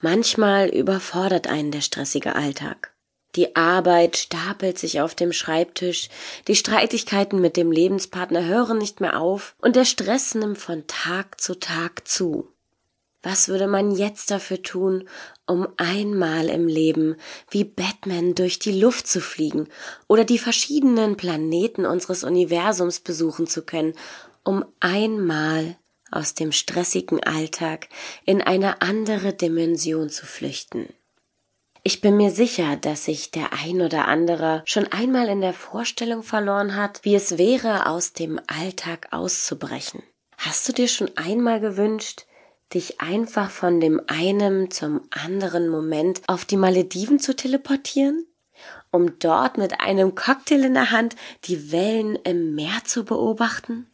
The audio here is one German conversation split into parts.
Manchmal überfordert einen der stressige Alltag. Die Arbeit stapelt sich auf dem Schreibtisch, die Streitigkeiten mit dem Lebenspartner hören nicht mehr auf und der Stress nimmt von Tag zu Tag zu. Was würde man jetzt dafür tun, um einmal im Leben wie Batman durch die Luft zu fliegen oder die verschiedenen Planeten unseres Universums besuchen zu können, um einmal aus dem stressigen Alltag in eine andere Dimension zu flüchten? Ich bin mir sicher, dass sich der ein oder andere schon einmal in der Vorstellung verloren hat, wie es wäre, aus dem Alltag auszubrechen. Hast du dir schon einmal gewünscht, dich einfach von dem einen zum anderen Moment auf die Malediven zu teleportieren? Um dort mit einem Cocktail in der Hand die Wellen im Meer zu beobachten?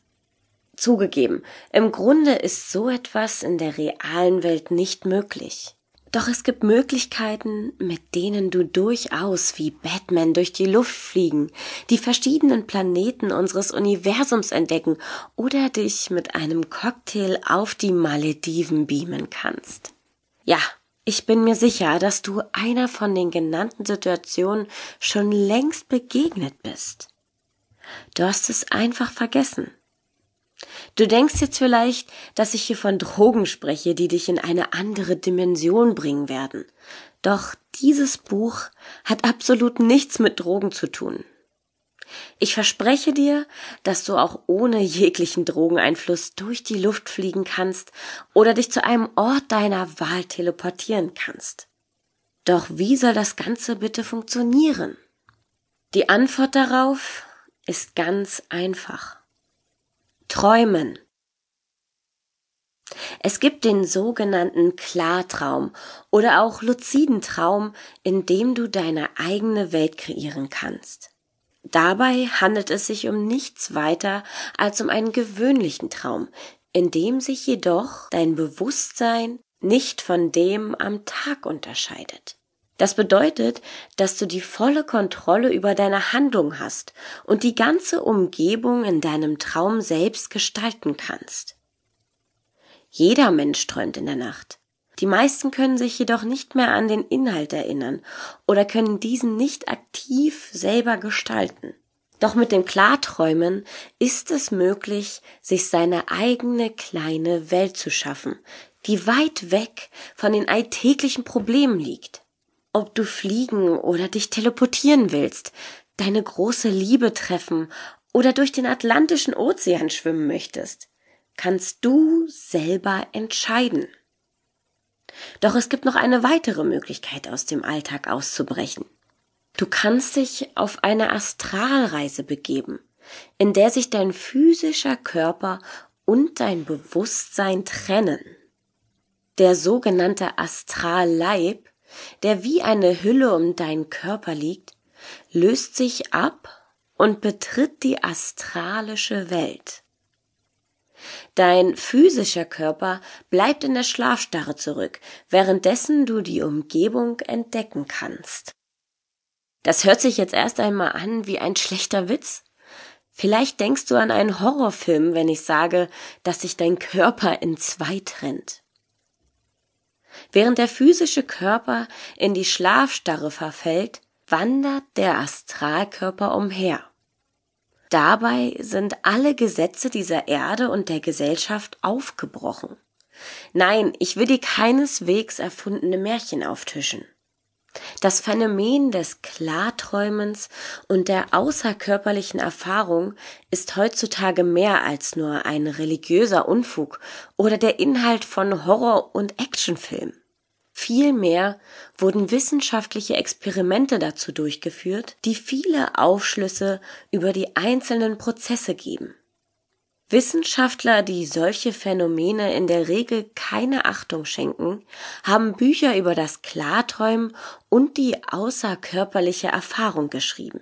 Zugegeben, im Grunde ist so etwas in der realen Welt nicht möglich. Doch es gibt Möglichkeiten, mit denen du durchaus wie Batman durch die Luft fliegen, die verschiedenen Planeten unseres Universums entdecken oder dich mit einem Cocktail auf die Malediven beamen kannst. Ja, ich bin mir sicher, dass du einer von den genannten Situationen schon längst begegnet bist. Du hast es einfach vergessen. Du denkst jetzt vielleicht, dass ich hier von Drogen spreche, die dich in eine andere Dimension bringen werden. Doch dieses Buch hat absolut nichts mit Drogen zu tun. Ich verspreche dir, dass du auch ohne jeglichen Drogeneinfluss durch die Luft fliegen kannst oder dich zu einem Ort deiner Wahl teleportieren kannst. Doch wie soll das Ganze bitte funktionieren? Die Antwort darauf ist ganz einfach. Träumen. Es gibt den sogenannten Klartraum oder auch luziden Traum, in dem du deine eigene Welt kreieren kannst. Dabei handelt es sich um nichts weiter als um einen gewöhnlichen Traum, in dem sich jedoch dein Bewusstsein nicht von dem am Tag unterscheidet. Das bedeutet, dass du die volle Kontrolle über deine Handlung hast und die ganze Umgebung in deinem Traum selbst gestalten kannst. Jeder Mensch träumt in der Nacht. Die meisten können sich jedoch nicht mehr an den Inhalt erinnern oder können diesen nicht aktiv selber gestalten. Doch mit dem Klarträumen ist es möglich, sich seine eigene kleine Welt zu schaffen, die weit weg von den alltäglichen Problemen liegt ob du fliegen oder dich teleportieren willst, deine große Liebe treffen oder durch den Atlantischen Ozean schwimmen möchtest, kannst du selber entscheiden. Doch es gibt noch eine weitere Möglichkeit, aus dem Alltag auszubrechen. Du kannst dich auf eine Astralreise begeben, in der sich dein physischer Körper und dein Bewusstsein trennen. Der sogenannte Astralleib der wie eine Hülle um deinen Körper liegt, löst sich ab und betritt die astralische Welt. Dein physischer Körper bleibt in der Schlafstarre zurück, währenddessen du die Umgebung entdecken kannst. Das hört sich jetzt erst einmal an wie ein schlechter Witz. Vielleicht denkst du an einen Horrorfilm, wenn ich sage, dass sich dein Körper in zwei trennt. Während der physische Körper in die Schlafstarre verfällt, wandert der Astralkörper umher. Dabei sind alle Gesetze dieser Erde und der Gesellschaft aufgebrochen. Nein, ich will dir keineswegs erfundene Märchen auftischen. Das Phänomen des Klarträumens und der außerkörperlichen Erfahrung ist heutzutage mehr als nur ein religiöser Unfug oder der Inhalt von Horror- und Actionfilmen. Vielmehr wurden wissenschaftliche Experimente dazu durchgeführt, die viele Aufschlüsse über die einzelnen Prozesse geben. Wissenschaftler, die solche Phänomene in der Regel keine Achtung schenken, haben Bücher über das Klarträumen und die außerkörperliche Erfahrung geschrieben.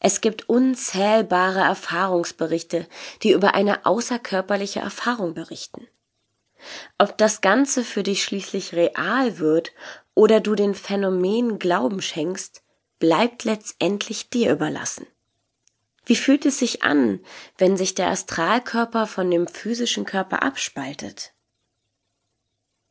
Es gibt unzählbare Erfahrungsberichte, die über eine außerkörperliche Erfahrung berichten. Ob das Ganze für dich schließlich real wird oder du den Phänomen Glauben schenkst, bleibt letztendlich dir überlassen. Wie fühlt es sich an, wenn sich der Astralkörper von dem physischen Körper abspaltet?